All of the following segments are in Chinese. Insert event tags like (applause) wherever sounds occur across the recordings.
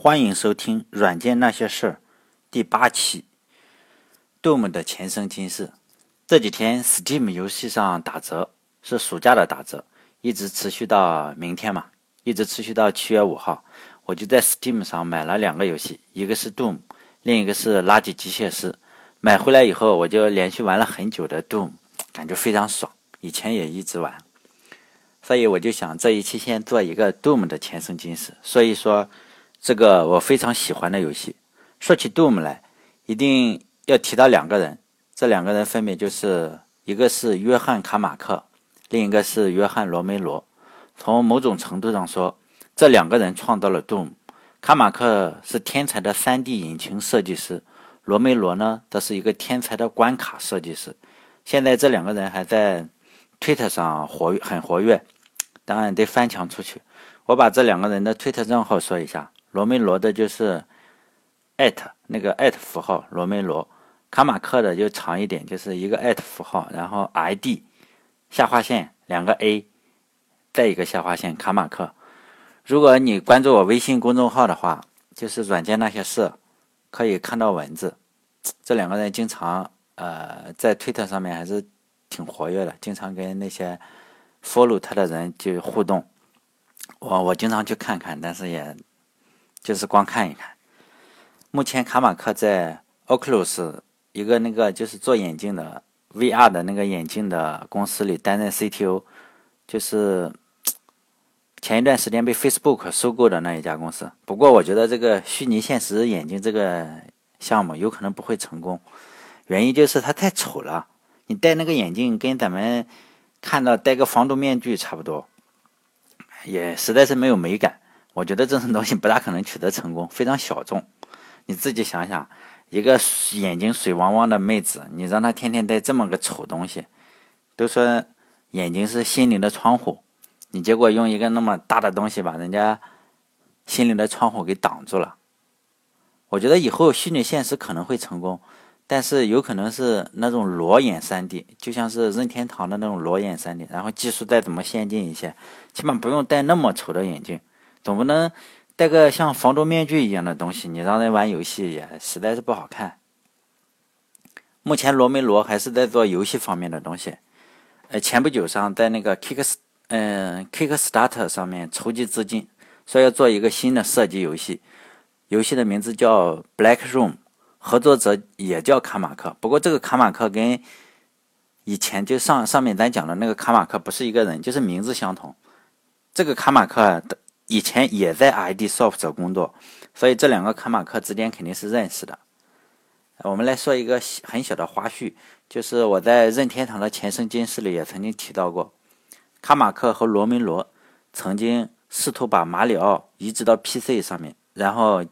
欢迎收听《软件那些事儿》第八期。Doom 的前生今世。这几天 Steam 游戏上打折，是暑假的打折，一直持续到明天嘛，一直持续到七月五号。我就在 Steam 上买了两个游戏，一个是 Doom，另一个是《垃圾机械师》。买回来以后，我就连续玩了很久的 Doom，感觉非常爽。以前也一直玩，所以我就想这一期先做一个 Doom 的前生今世。所以说。这个我非常喜欢的游戏，说起 Doom 来，一定要提到两个人，这两个人分别就是一个是约翰卡马克，另一个是约翰罗梅罗。从某种程度上说，这两个人创造了 Doom。卡马克是天才的 3D 引擎设计师，罗梅罗呢，则是一个天才的关卡设计师。现在这两个人还在 Twitter 上活很活跃，当然得翻墙出去。我把这两个人的 Twitter 账号说一下。罗梅罗的就是艾特那个艾特符号，罗梅罗卡马克的就长一点，就是一个艾特符号，然后 ID 下划线两个 A，再一个下划线卡马克。如果你关注我微信公众号的话，就是软件那些事，可以看到文字。这两个人经常呃在推特上面还是挺活跃的，经常跟那些 follow 他的人就互动。我我经常去看看，但是也。就是光看一看。目前卡马克在 Oculus 一个那个就是做眼镜的 VR 的那个眼镜的公司里担任 CTO，就是前一段时间被 Facebook 收购的那一家公司。不过我觉得这个虚拟现实眼镜这个项目有可能不会成功，原因就是它太丑了。你戴那个眼镜跟咱们看到戴个防毒面具差不多，也实在是没有美感。我觉得这种东西不大可能取得成功，非常小众。你自己想想，一个眼睛水汪汪的妹子，你让她天天戴这么个丑东西，都说眼睛是心灵的窗户，你结果用一个那么大的东西把人家心灵的窗户给挡住了。我觉得以后虚拟现实可能会成功，但是有可能是那种裸眼 3D，就像是任天堂的那种裸眼 3D，然后技术再怎么先进一些，起码不用戴那么丑的眼镜。总不能戴个像防毒面具一样的东西，你让人玩游戏也实在是不好看。目前罗梅罗还是在做游戏方面的东西，呃，前不久上在那个 Kick 嗯 Kickstarter 上面筹集资金，说要做一个新的射击游戏，游戏的名字叫 Black Room，合作者也叫卡马克，不过这个卡马克跟以前就上上面咱讲的那个卡马克不是一个人，就是名字相同。这个卡马克。以前也在 ID Soft 工作，所以这两个卡马克之间肯定是认识的。我们来说一个很小的花絮，就是我在任天堂的前生今世里也曾经提到过，卡马克和罗梅罗曾经试图把马里奥移植到 PC 上面，然后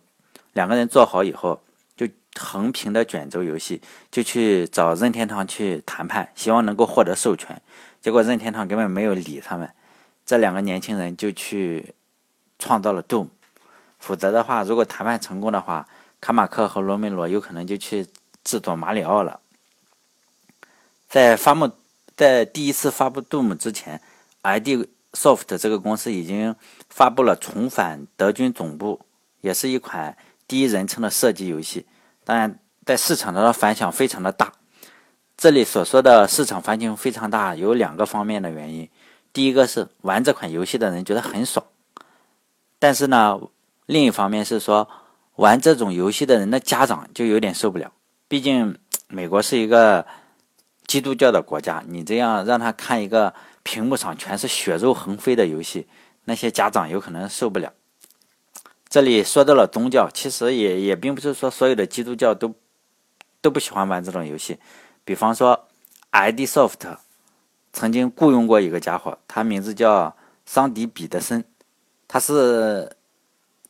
两个人做好以后，就横屏的卷轴游戏，就去找任天堂去谈判，希望能够获得授权，结果任天堂根本没有理他们，这两个年轻人就去。创造了 Doom，否则的话，如果谈判成功的话，卡马克和罗梅罗有可能就去制作马里奥了。在发布在第一次发布 Doom 之前，ID Soft 这个公司已经发布了《重返德军总部》，也是一款第一人称的射击游戏。当然，在市场上的反响非常的大。这里所说的市场反响非常大，有两个方面的原因。第一个是玩这款游戏的人觉得很爽。但是呢，另一方面是说，玩这种游戏的人的家长就有点受不了。毕竟美国是一个基督教的国家，你这样让他看一个屏幕上全是血肉横飞的游戏，那些家长有可能受不了。这里说到了宗教，其实也也并不是说所有的基督教都都不喜欢玩这种游戏。比方说，ID Soft 曾经雇佣过一个家伙，他名字叫桑迪彼得森。他是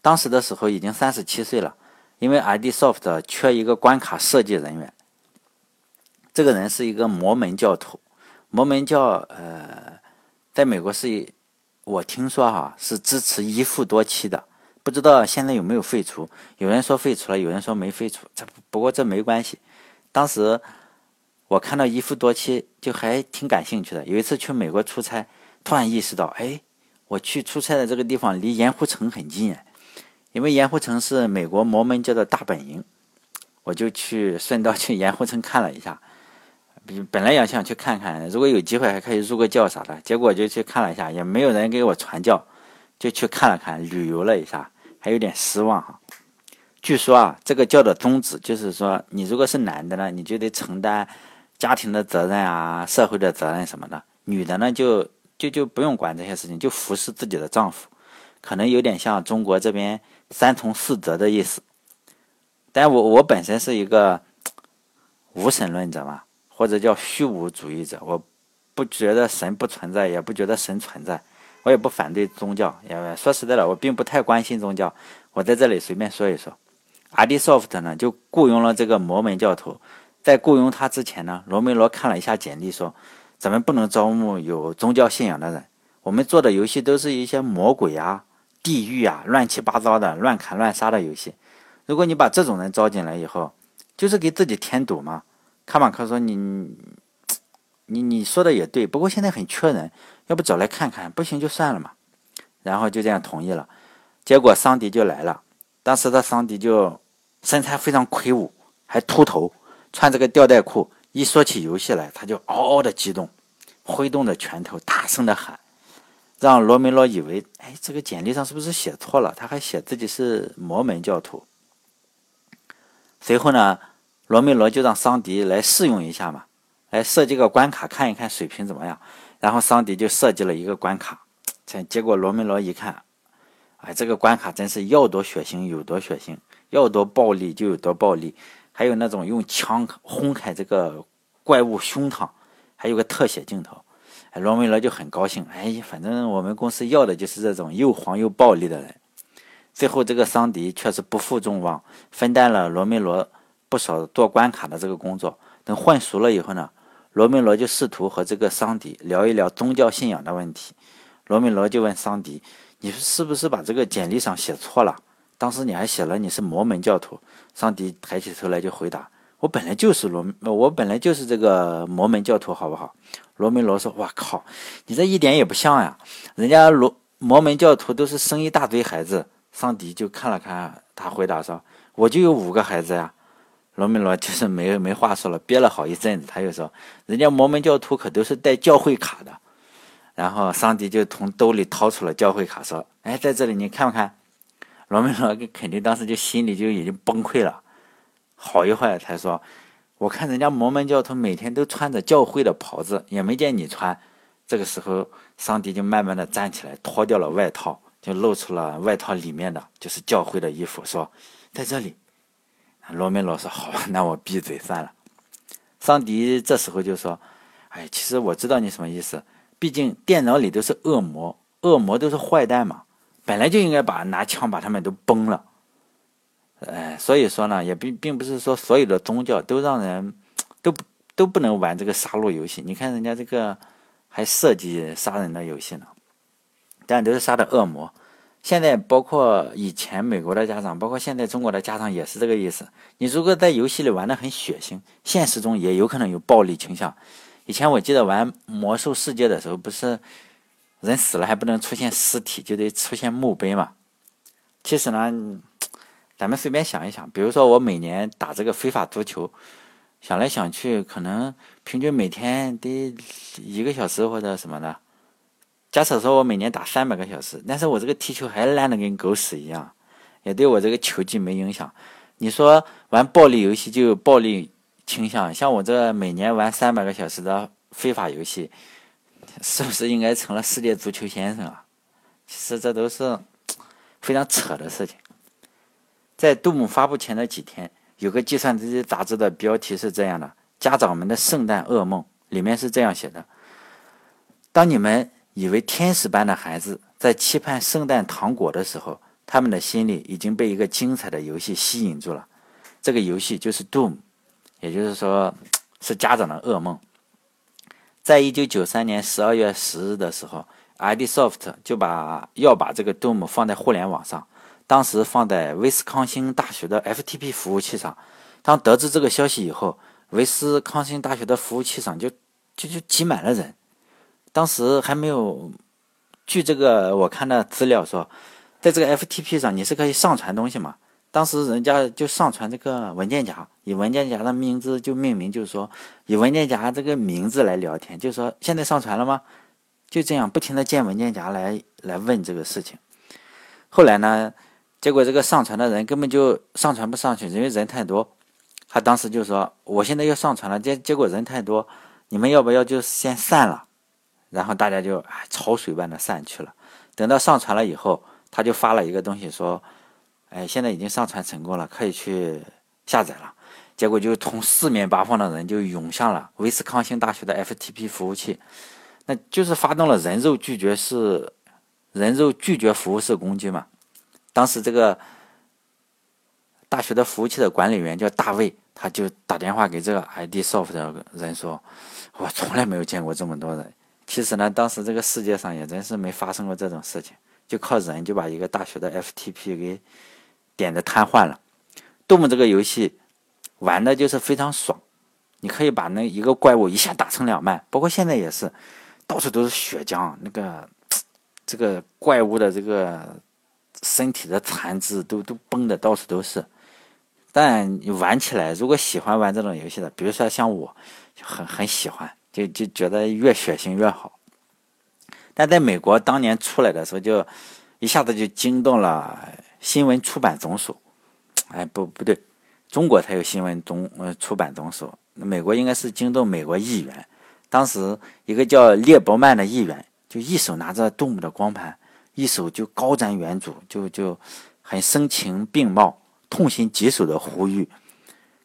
当时的时候已经三十七岁了，因为 ID Soft 缺一个关卡设计人员。这个人是一个摩门教徒，摩门教呃，在美国是，我听说哈是支持一夫多妻的，不知道现在有没有废除？有人说废除了，有人说没废除。这不过这没关系。当时我看到一夫多妻就还挺感兴趣的。有一次去美国出差，突然意识到，哎。我去出差的这个地方离盐湖城很近，因为盐湖城是美国摩门教的大本营，我就去顺道去盐湖城看了一下。本来也想去看看，如果有机会还可以入个教啥的。结果就去看了一下，也没有人给我传教，就去看了看，旅游了一下，还有点失望哈。据说啊，这个教的宗旨就是说，你如果是男的呢，你就得承担家庭的责任啊、社会的责任什么的；女的呢，就就就不用管这些事情，就服侍自己的丈夫。可能有点像中国这边三从四德的意思。但我我本身是一个无神论者嘛。或者叫虚无主义者，我不觉得神不存在，也不觉得神存在，我也不反对宗教。也说实在的，我并不太关心宗教。我在这里随便说一说。阿迪 soft 呢，就雇佣了这个摩门教徒。在雇佣他之前呢，罗梅罗看了一下简历，说：“咱们不能招募有宗教信仰的人。我们做的游戏都是一些魔鬼啊、地狱啊、乱七八糟的、乱砍乱杀的游戏。如果你把这种人招进来以后，就是给自己添堵嘛。”卡马克说：“你，你你说的也对，不过现在很缺人，要不找来看看？不行就算了嘛。”然后就这样同意了。结果桑迪就来了。当时的桑迪就身材非常魁梧，还秃头，穿着个吊带裤。一说起游戏来，他就嗷嗷的激动，挥动着拳头，大声的喊，让罗梅罗以为：“哎，这个简历上是不是写错了？他还写自己是摩门教徒。”随后呢？罗梅罗就让桑迪来试用一下嘛，来设计个关卡看一看水平怎么样。然后桑迪就设计了一个关卡，结结果罗梅罗一看，哎，这个关卡真是要多血腥有多血腥，要多暴力就有多暴力，还有那种用枪轰开这个怪物胸膛，还有个特写镜头。罗梅罗就很高兴，哎，反正我们公司要的就是这种又黄又暴力的人。最后这个桑迪却是不负众望，分担了罗梅罗。不少做关卡的这个工作，等混熟了以后呢，罗梅罗就试图和这个桑迪聊一聊宗教信仰的问题。罗梅罗就问桑迪：“你是不是把这个简历上写错了？当时你还写了你是摩门教徒。”桑迪抬起头来就回答：“我本来就是罗，我本来就是这个摩门教徒，好不好？”罗梅罗说：“哇靠，你这一点也不像呀！人家罗摩门教徒都是生一大堆孩子。”桑迪就看了看他，回答说：“我就有五个孩子呀。”罗梅罗就是没没话说了，憋了好一阵子，他又说：“人家摩门教徒可都是带教会卡的。”然后桑迪就从兜里掏出了教会卡，说：“哎，在这里你看不看？”罗梅罗肯定当时就心里就已经崩溃了，好一会儿才说：“我看人家摩门教徒每天都穿着教会的袍子，也没见你穿。”这个时候，桑迪就慢慢的站起来，脱掉了外套，就露出了外套里面的就是教会的衣服，说：“在这里。”罗梅罗说：“好吧，那我闭嘴算了。”桑迪这时候就说：“哎，其实我知道你什么意思。毕竟电脑里都是恶魔，恶魔都是坏蛋嘛，本来就应该把拿枪把他们都崩了。哎，所以说呢，也并并不是说所有的宗教都让人 (tsk) 都都不能玩这个杀戮游戏。你看人家这个还设计杀人的游戏呢，但都是杀的恶魔。”现在包括以前美国的家长，包括现在中国的家长也是这个意思。你如果在游戏里玩的很血腥，现实中也有可能有暴力倾向。以前我记得玩魔兽世界的时候，不是人死了还不能出现尸体，就得出现墓碑嘛。其实呢，咱们随便想一想，比如说我每年打这个非法足球，想来想去，可能平均每天得一个小时或者什么的。假设说我每年打三百个小时，但是我这个踢球还烂的跟狗屎一样，也对我这个球技没影响。你说玩暴力游戏就有暴力倾向，像我这每年玩三百个小时的非法游戏，是不是应该成了世界足球先生啊？其实这都是非常扯的事情。在杜姆发布前的几天，有个计算机杂志的标题是这样的：“家长们的圣诞噩梦”，里面是这样写的：“当你们。”以为天使般的孩子在期盼圣诞糖果的时候，他们的心里已经被一个精彩的游戏吸引住了。这个游戏就是 Doom，也就是说是家长的噩梦。在一九九三年十二月十日的时候，ID Soft 就把要把这个 Doom 放在互联网上，当时放在威斯康星大学的 FTP 服务器上。当得知这个消息以后，威斯康星大学的服务器上就就就挤满了人。当时还没有，据这个我看的资料说，在这个 FTP 上你是可以上传东西嘛？当时人家就上传这个文件夹，以文件夹的名字就命名，就是说以文件夹这个名字来聊天，就是说现在上传了吗？就这样不停的建文件夹来来问这个事情。后来呢，结果这个上传的人根本就上传不上去，因为人太多。他当时就说：“我现在要上传了，结结果人太多，你们要不要就先散了？”然后大家就哎潮水般的散去了。等到上传了以后，他就发了一个东西说：“哎，现在已经上传成功了，可以去下载了。”结果就从四面八方的人就涌向了威斯康星大学的 FTP 服务器，那就是发动了人肉拒绝式人肉拒绝服务式攻击嘛。当时这个大学的服务器的管理员叫大卫。他就打电话给这个 ID Soft 的人说：“我从来没有见过这么多人。其实呢，当时这个世界上也真是没发生过这种事情，就靠人就把一个大学的 FTP 给点的瘫痪了。Doom 这个游戏玩的就是非常爽，你可以把那一个怪物一下打成两半，包括现在也是，到处都是血浆，那个这个怪物的这个身体的残肢都都崩的到处都是。”但玩起来，如果喜欢玩这种游戏的，比如说像我，很很喜欢，就就觉得越血腥越好。但在美国当年出来的时候，就一下子就惊动了新闻出版总署。哎，不不对，中国才有新闻总呃出版总署，美国应该是惊动美国议员。当时一个叫列伯曼的议员，就一手拿着动物的光盘，一手就高瞻远瞩，就就很声情并茂。痛心疾首的呼吁，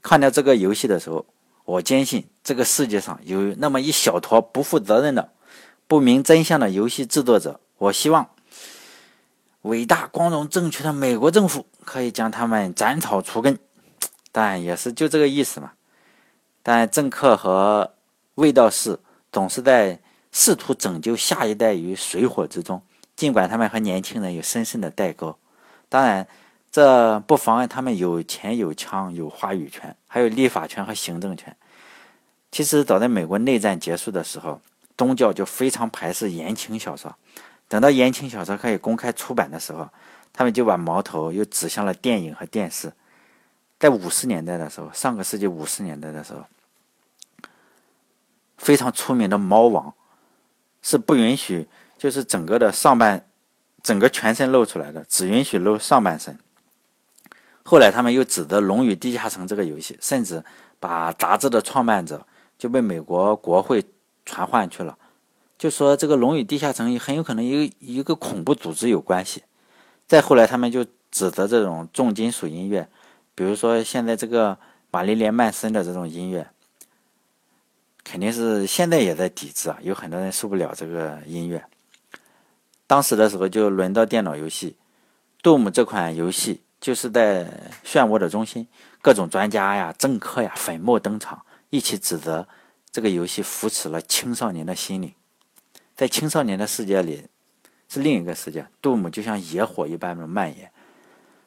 看到这个游戏的时候，我坚信这个世界上有那么一小坨不负责任的、不明真相的游戏制作者。我希望伟大、光荣、正确的美国政府可以将他们斩草除根。(tsk) 但也是就这个意思嘛。但政客和卫道士总是在试图拯救下一代于水火之中，尽管他们和年轻人有深深的代沟。当然。这不妨碍他们有钱有枪有话语权，还有立法权和行政权。其实早在美国内战结束的时候，宗教就非常排斥言情小说。等到言情小说可以公开出版的时候，他们就把矛头又指向了电影和电视。在五十年代的时候，上个世纪五十年代的时候，非常出名的猫王是不允许，就是整个的上半整个全身露出来的，只允许露上半身。后来他们又指责《龙与地下城》这个游戏，甚至把杂志的创办者就被美国国会传唤去了，就说这个《龙与地下城》很有可能与一个恐怖组织有关系。再后来，他们就指责这种重金属音乐，比如说现在这个玛丽莲·曼森的这种音乐，肯定是现在也在抵制啊，有很多人受不了这个音乐。当时的时候就轮到电脑游戏《Doom》这款游戏。就是在漩涡的中心，各种专家呀、政客呀粉墨登场，一起指责这个游戏扶持了青少年的心理。在青少年的世界里，是另一个世界。杜姆就像野火一般的蔓延。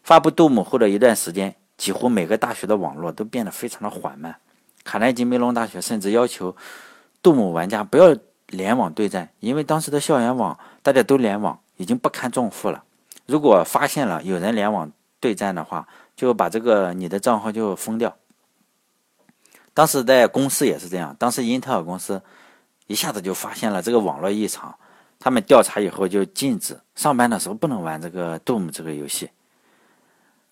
发布杜姆后的一段时间，几乎每个大学的网络都变得非常的缓慢。卡耐基梅隆大学甚至要求杜姆玩家不要联网对战，因为当时的校园网大家都联网，已经不堪重负了。如果发现了有人联网，对战的话，就把这个你的账号就封掉。当时在公司也是这样，当时英特尔公司一下子就发现了这个网络异常，他们调查以后就禁止上班的时候不能玩这个 Doom 这个游戏。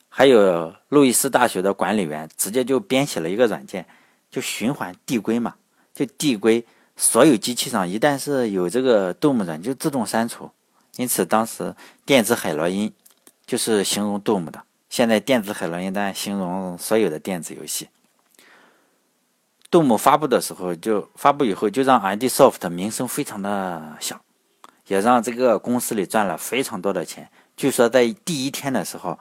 还有路易斯大学的管理员直接就编写了一个软件，就循环递归嘛，就递归所有机器上一旦是有这个 Doom 软就自动删除。因此当时电子海洛因。就是形容 Doom 的，现在电子海洛因在形容所有的电子游戏。Doom 发布的时候就发布以后就让 ID Soft 名声非常的响，也让这个公司里赚了非常多的钱。据说在第一天的时候，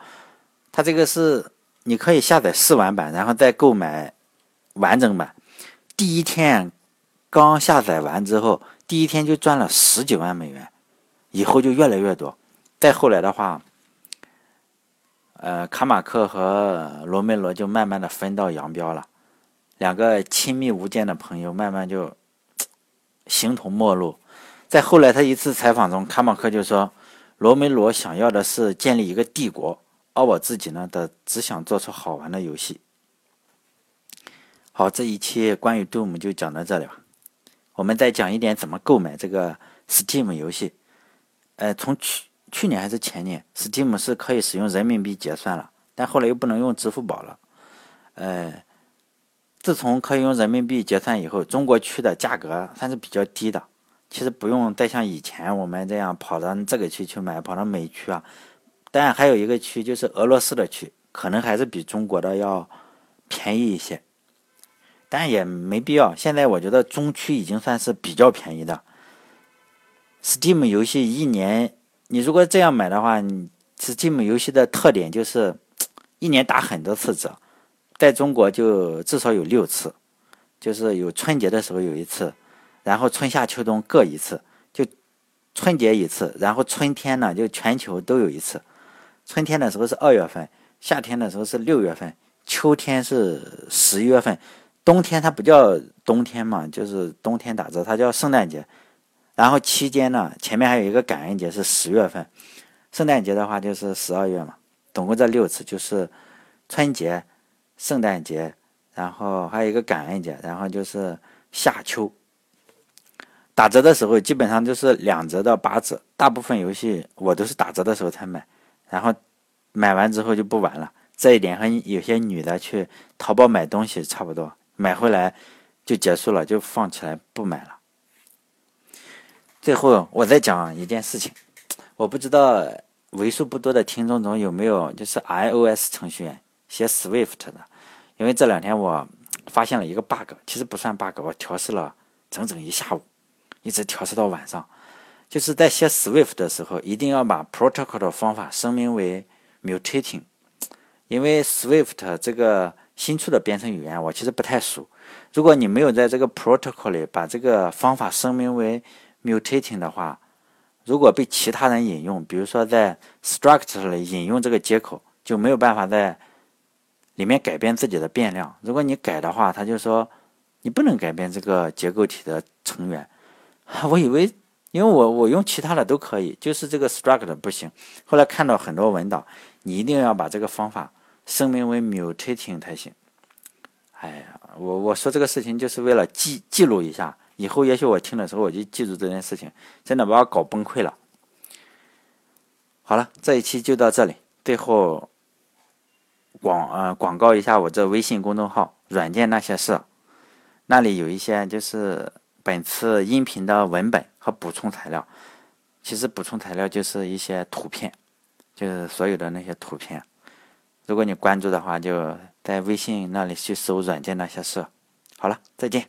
它这个是你可以下载试玩版，然后再购买完整版。第一天刚下载完之后，第一天就赚了十几万美元，以后就越来越多。再后来的话。呃，卡马克和罗梅罗就慢慢的分道扬镳了，两个亲密无间的朋友慢慢就形同陌路。在后来他一次采访中，卡马克就说：“罗梅罗想要的是建立一个帝国，而我自己呢的只想做出好玩的游戏。好，这一期关于 Doom 就讲到这里吧。我们再讲一点怎么购买这个 Steam 游戏。呃，从去去年还是前年，Steam 是可以使用人民币结算了，但后来又不能用支付宝了。呃，自从可以用人民币结算以后，中国区的价格算是比较低的。其实不用再像以前我们这样跑到这个区去买，跑到美区啊。但还有一个区就是俄罗斯的区，可能还是比中国的要便宜一些。但也没必要。现在我觉得中区已经算是比较便宜的。Steam 游戏一年，你如果这样买的话，Steam 游戏的特点就是一年打很多次折，在中国就至少有六次，就是有春节的时候有一次，然后春夏秋冬各一次，就春节一次，然后春天呢就全球都有一次。春天的时候是二月份，夏天的时候是六月份，秋天是十一月份，冬天它不叫冬天嘛，就是冬天打折，它叫圣诞节。然后期间呢，前面还有一个感恩节是十月份，圣诞节的话就是十二月嘛，总共这六次就是春节、圣诞节，然后还有一个感恩节，然后就是夏秋。打折的时候基本上就是两折到八折，大部分游戏我都是打折的时候才买，然后买完之后就不玩了。这一点和有些女的去淘宝买东西差不多，买回来就结束了，就放起来不买了。最后，我再讲一件事情，我不知道为数不多的听众中有没有就是 iOS 程序员写 Swift 的，因为这两天我发现了一个 bug，其实不算 bug，我调试了整整一下午，一直调试到晚上。就是在写 Swift 的时候，一定要把 protocol 的方法声明为 mutating，因为 Swift 这个新出的编程语言我其实不太熟，如果你没有在这个 protocol 里把这个方法声明为 mutating 的话，如果被其他人引用，比如说在 struct 里引用这个接口，就没有办法在里面改变自己的变量。如果你改的话，他就说你不能改变这个结构体的成员。(laughs) 我以为，因为我我用其他的都可以，就是这个 struct 不行。后来看到很多文档，你一定要把这个方法声明为 mutating 才行。哎呀，我我说这个事情就是为了记记录一下。以后也许我听的时候，我就记住这件事情，真的把我搞崩溃了。好了，这一期就到这里。最后广呃广告一下我这微信公众号“软件那些事”，那里有一些就是本次音频的文本和补充材料。其实补充材料就是一些图片，就是所有的那些图片。如果你关注的话，就在微信那里去搜“软件那些事”。好了，再见。